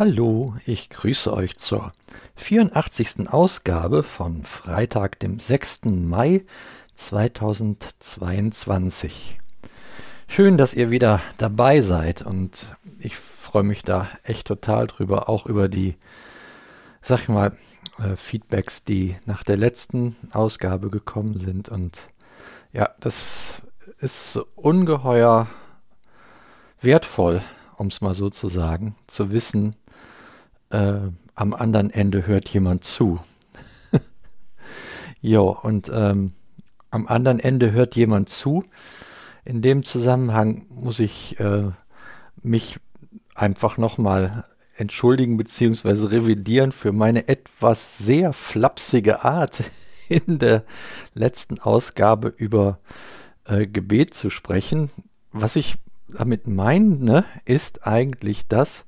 Hallo, ich grüße euch zur 84. Ausgabe von Freitag, dem 6. Mai 2022. Schön, dass ihr wieder dabei seid und ich freue mich da echt total drüber, auch über die, sag ich mal, äh, Feedbacks, die nach der letzten Ausgabe gekommen sind und ja, das ist ungeheuer wertvoll, um es mal so zu sagen, zu wissen, äh, am anderen Ende hört jemand zu. jo, und ähm, am anderen Ende hört jemand zu. In dem Zusammenhang muss ich äh, mich einfach nochmal entschuldigen bzw. revidieren für meine etwas sehr flapsige Art in der letzten Ausgabe über äh, Gebet zu sprechen. Was ich damit meine, ist eigentlich das,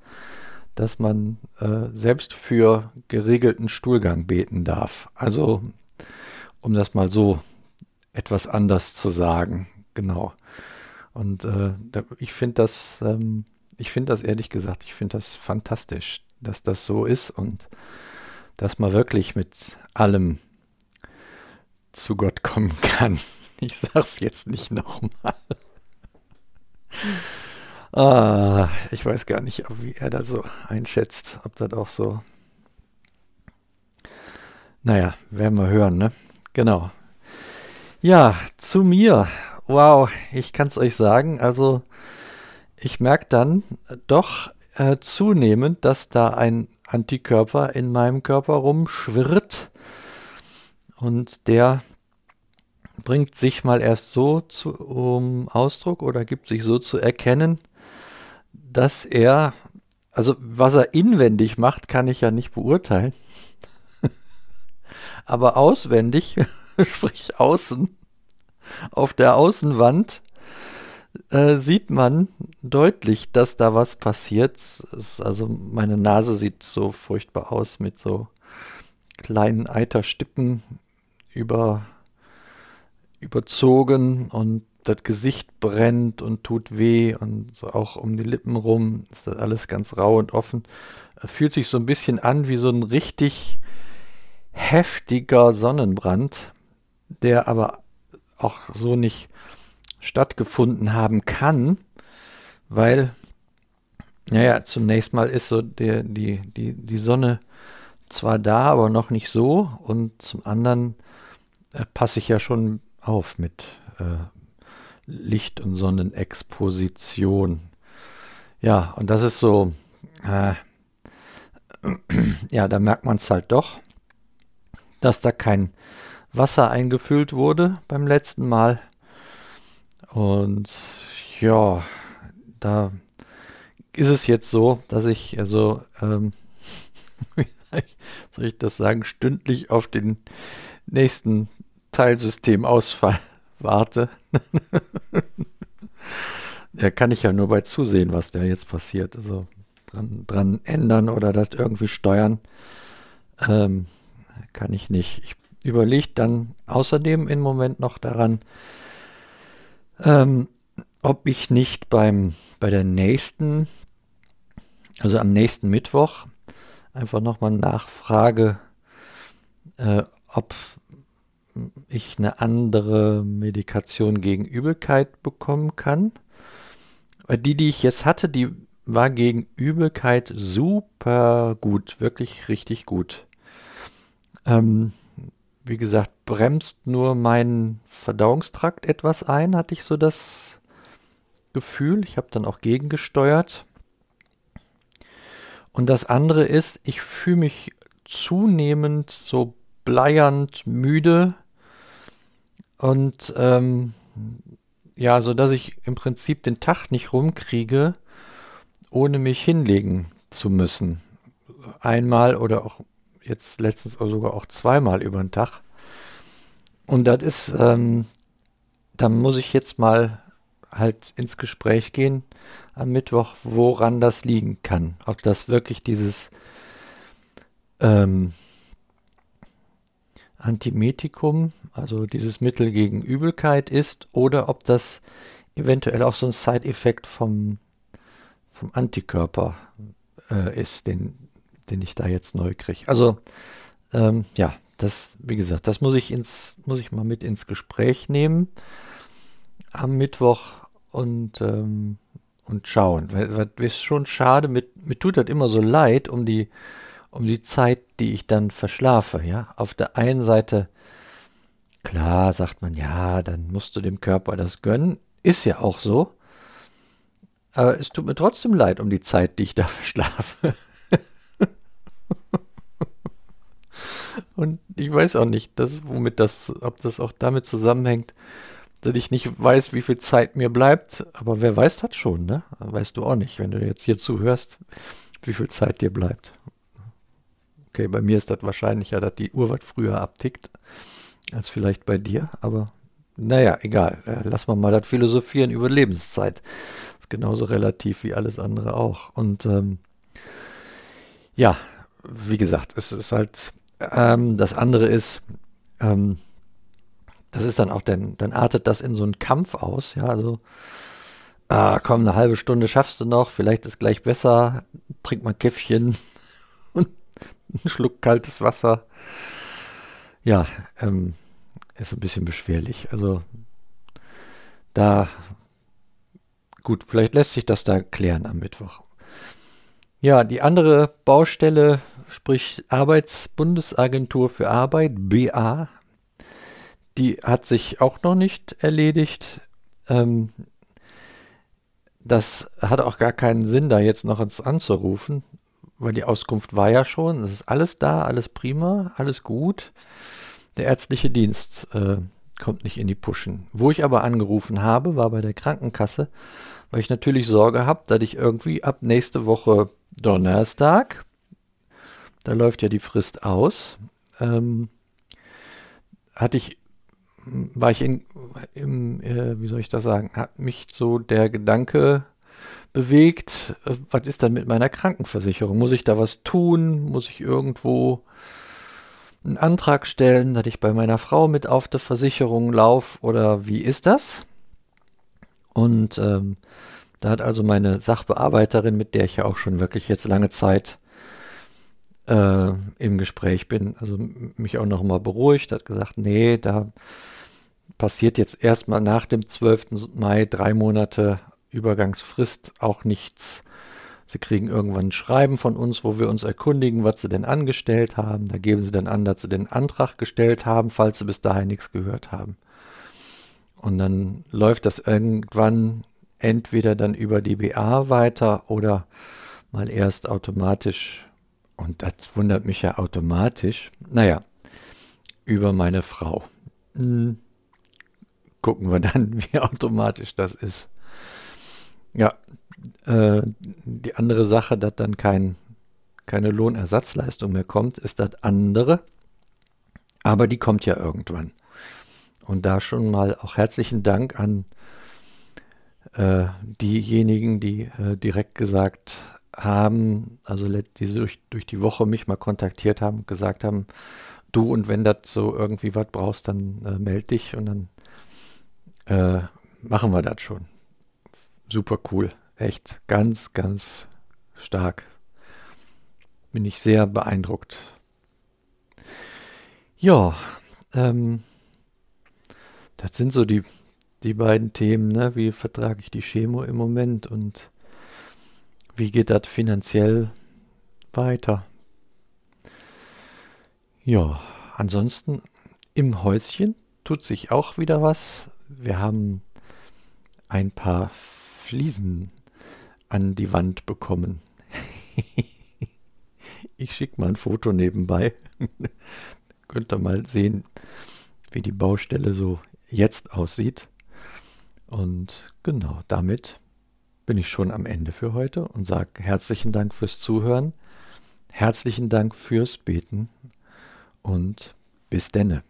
dass man äh, selbst für geregelten Stuhlgang beten darf. Also, um das mal so etwas anders zu sagen, genau. Und äh, ich finde das, ähm, ich finde das ehrlich gesagt, ich finde das fantastisch, dass das so ist und dass man wirklich mit allem zu Gott kommen kann. Ich sag's jetzt nicht nochmal. Ah, ich weiß gar nicht, wie er das so einschätzt, ob das auch so. Naja, werden wir hören, ne? Genau. Ja, zu mir. Wow, ich kann es euch sagen. Also, ich merke dann doch äh, zunehmend, dass da ein Antikörper in meinem Körper rumschwirrt. Und der bringt sich mal erst so zu um Ausdruck oder gibt sich so zu erkennen, dass er, also was er inwendig macht, kann ich ja nicht beurteilen. Aber auswendig, sprich außen, auf der Außenwand äh, sieht man deutlich, dass da was passiert. Es, also meine Nase sieht so furchtbar aus mit so kleinen Eiterstippen über, überzogen und das Gesicht brennt und tut weh und so auch um die Lippen rum ist das alles ganz rau und offen. Fühlt sich so ein bisschen an wie so ein richtig heftiger Sonnenbrand, der aber auch so nicht stattgefunden haben kann, weil, naja, zunächst mal ist so der, die, die, die Sonne zwar da, aber noch nicht so und zum anderen äh, passe ich ja schon auf mit äh, Licht- und Sonnenexposition. Ja, und das ist so, äh, ja, da merkt man es halt doch, dass da kein Wasser eingefüllt wurde beim letzten Mal. Und ja, da ist es jetzt so, dass ich also, ähm, soll ich das sagen, stündlich auf den nächsten Teilsystemausfall warte. ja, kann ich ja nur bei zusehen, was da jetzt passiert. Also dran, dran ändern oder das irgendwie steuern, ähm, kann ich nicht. Ich überlege dann außerdem im Moment noch daran, ähm, ob ich nicht beim, bei der nächsten, also am nächsten Mittwoch, einfach nochmal nachfrage, äh, ob ich eine andere Medikation gegen Übelkeit bekommen kann. Die, die ich jetzt hatte, die war gegen Übelkeit super gut, wirklich richtig gut. Ähm, wie gesagt, bremst nur meinen Verdauungstrakt etwas ein, hatte ich so das Gefühl. Ich habe dann auch gegengesteuert. Und das andere ist, ich fühle mich zunehmend so bleiernd müde und ähm, ja, so dass ich im Prinzip den Tag nicht rumkriege, ohne mich hinlegen zu müssen. Einmal oder auch jetzt letztens oder sogar auch zweimal über den Tag. Und das ist, ähm, da muss ich jetzt mal halt ins Gespräch gehen am Mittwoch, woran das liegen kann. Ob das wirklich dieses ähm, Antimetikum, also dieses Mittel gegen Übelkeit ist, oder ob das eventuell auch so ein Side-Effekt vom, vom Antikörper äh, ist, den, den ich da jetzt neu kriege. Also, ähm, ja, das, wie gesagt, das muss ich ins, muss ich mal mit ins Gespräch nehmen am Mittwoch und, ähm, und schauen. Weil es ist schon schade, mir tut das immer so leid um die, um die Zeit, die ich dann verschlafe. Ja, auf der einen Seite, klar, sagt man, ja, dann musst du dem Körper das gönnen. Ist ja auch so. Aber es tut mir trotzdem leid um die Zeit, die ich da verschlafe. Und ich weiß auch nicht, dass, womit das, ob das auch damit zusammenhängt, dass ich nicht weiß, wie viel Zeit mir bleibt. Aber wer weiß das schon, ne? Weißt du auch nicht, wenn du jetzt hier zuhörst, wie viel Zeit dir bleibt. Okay, bei mir ist das wahrscheinlicher, dass die Uhr was früher abtickt, als vielleicht bei dir. Aber naja, egal. Äh, lass mal mal das Philosophieren über Lebenszeit. Ist genauso relativ wie alles andere auch. Und ähm, ja, wie gesagt, es ist halt ähm, das andere ist, ähm, das ist dann auch, dann, dann artet das in so einen Kampf aus, ja, also, ah, komm, eine halbe Stunde schaffst du noch, vielleicht ist gleich besser, trink mal Käffchen einen Schluck kaltes Wasser. Ja, ähm, ist ein bisschen beschwerlich. Also, da, gut, vielleicht lässt sich das da klären am Mittwoch. Ja, die andere Baustelle, sprich Arbeitsbundesagentur für Arbeit, BA, die hat sich auch noch nicht erledigt. Ähm, das hat auch gar keinen Sinn, da jetzt noch anzurufen, weil die Auskunft war ja schon, es ist alles da, alles prima, alles gut. Der ärztliche Dienst äh, kommt nicht in die Puschen. Wo ich aber angerufen habe, war bei der Krankenkasse, weil ich natürlich Sorge habe, dass ich irgendwie ab nächste Woche Donnerstag, da läuft ja die Frist aus, ähm, hatte ich, war ich in, im, äh, wie soll ich das sagen, hat mich so der Gedanke bewegt, äh, was ist dann mit meiner Krankenversicherung? Muss ich da was tun? Muss ich irgendwo einen Antrag stellen, dass ich bei meiner Frau mit auf der Versicherung laufe oder wie ist das? Und ähm, da hat also meine Sachbearbeiterin, mit der ich ja auch schon wirklich jetzt lange Zeit äh, im Gespräch bin, also mich auch noch mal beruhigt, hat gesagt, nee, da passiert jetzt erstmal nach dem 12. Mai drei Monate Übergangsfrist auch nichts. Sie kriegen irgendwann ein Schreiben von uns, wo wir uns erkundigen, was sie denn angestellt haben. Da geben sie dann an, dass sie den Antrag gestellt haben, falls sie bis dahin nichts gehört haben. Und dann läuft das irgendwann entweder dann über die BA weiter oder mal erst automatisch, und das wundert mich ja automatisch, naja, über meine Frau. Hm. Gucken wir dann, wie automatisch das ist. Ja, äh, die andere Sache, dass dann kein, keine Lohnersatzleistung mehr kommt, ist das andere. Aber die kommt ja irgendwann. Und da schon mal auch herzlichen Dank an äh, diejenigen, die äh, direkt gesagt haben, also die durch, durch die Woche mich mal kontaktiert haben, gesagt haben, du und wenn das so irgendwie was brauchst, dann äh, melde dich und dann äh, machen wir das schon. Super cool. Echt ganz, ganz stark. Bin ich sehr beeindruckt. Ja, ähm, das sind so die die beiden Themen, ne? wie vertrage ich die Chemo im Moment und wie geht das finanziell weiter. Ja, ansonsten im Häuschen tut sich auch wieder was. Wir haben ein paar Fliesen an die Wand bekommen. ich schicke mal ein Foto nebenbei. Könnt ihr mal sehen, wie die Baustelle so jetzt aussieht. Und genau, damit bin ich schon am Ende für heute und sage herzlichen Dank fürs Zuhören, herzlichen Dank fürs Beten und bis denne.